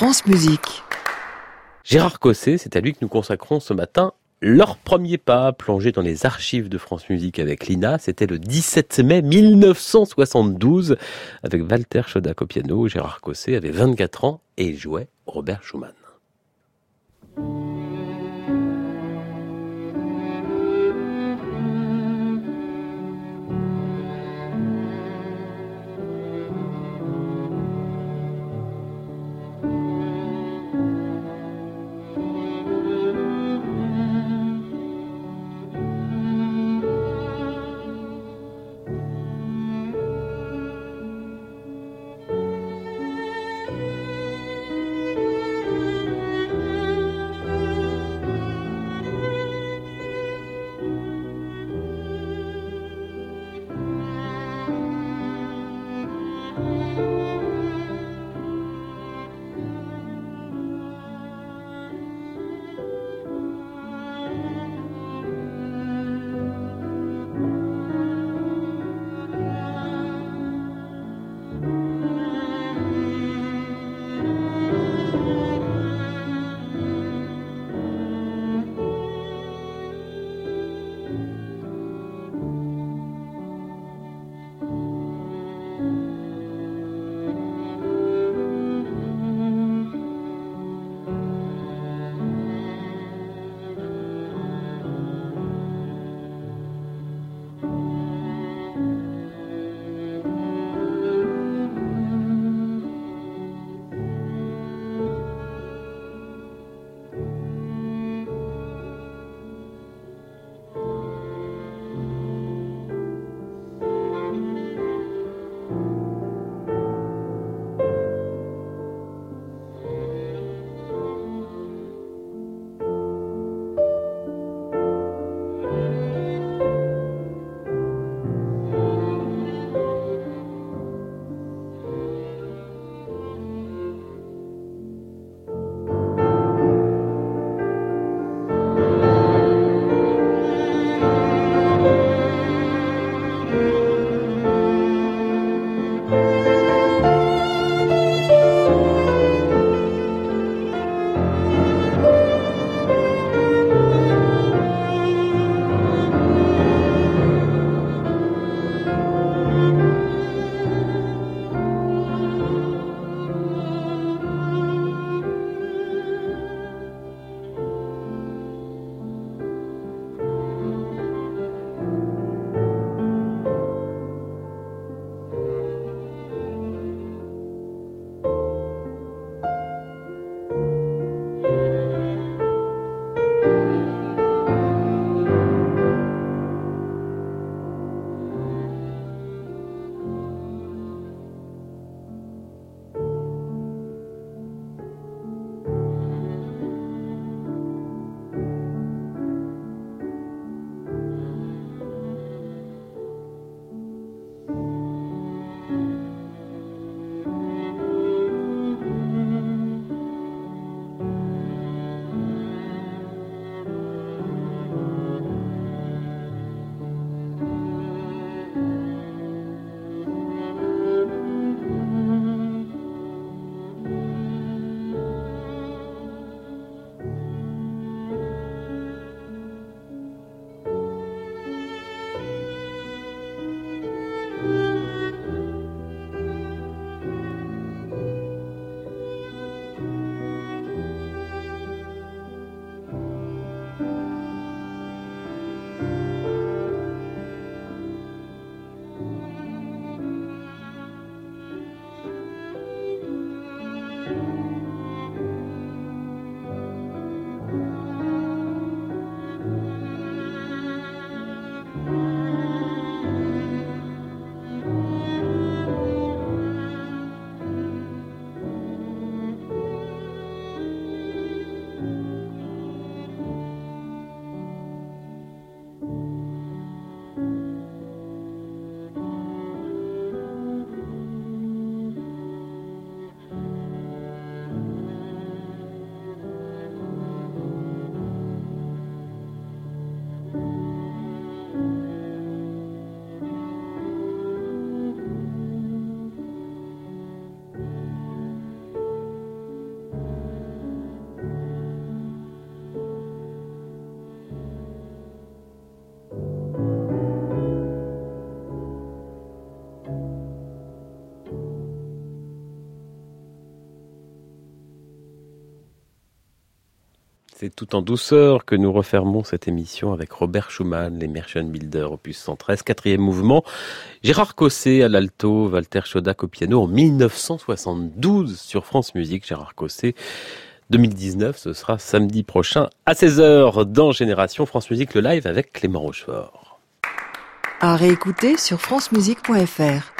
France Musique. Gérard Cosset, c'est à lui que nous consacrons ce matin leur premier pas plongé dans les archives de France Musique avec Lina, c'était le 17 mai 1972 avec Walter Chodak au piano. Gérard Cosset avait 24 ans et jouait Robert Schumann. C'est tout en douceur que nous refermons cette émission avec Robert Schumann, les Merchant Builders, opus 113, quatrième mouvement. Gérard Cossé à l'alto, Walter Chodak au piano en 1972 sur France Musique. Gérard Cossé, 2019, ce sera samedi prochain à 16h dans Génération France Musique le live avec Clément Rochefort. À réécouter sur francemusique.fr.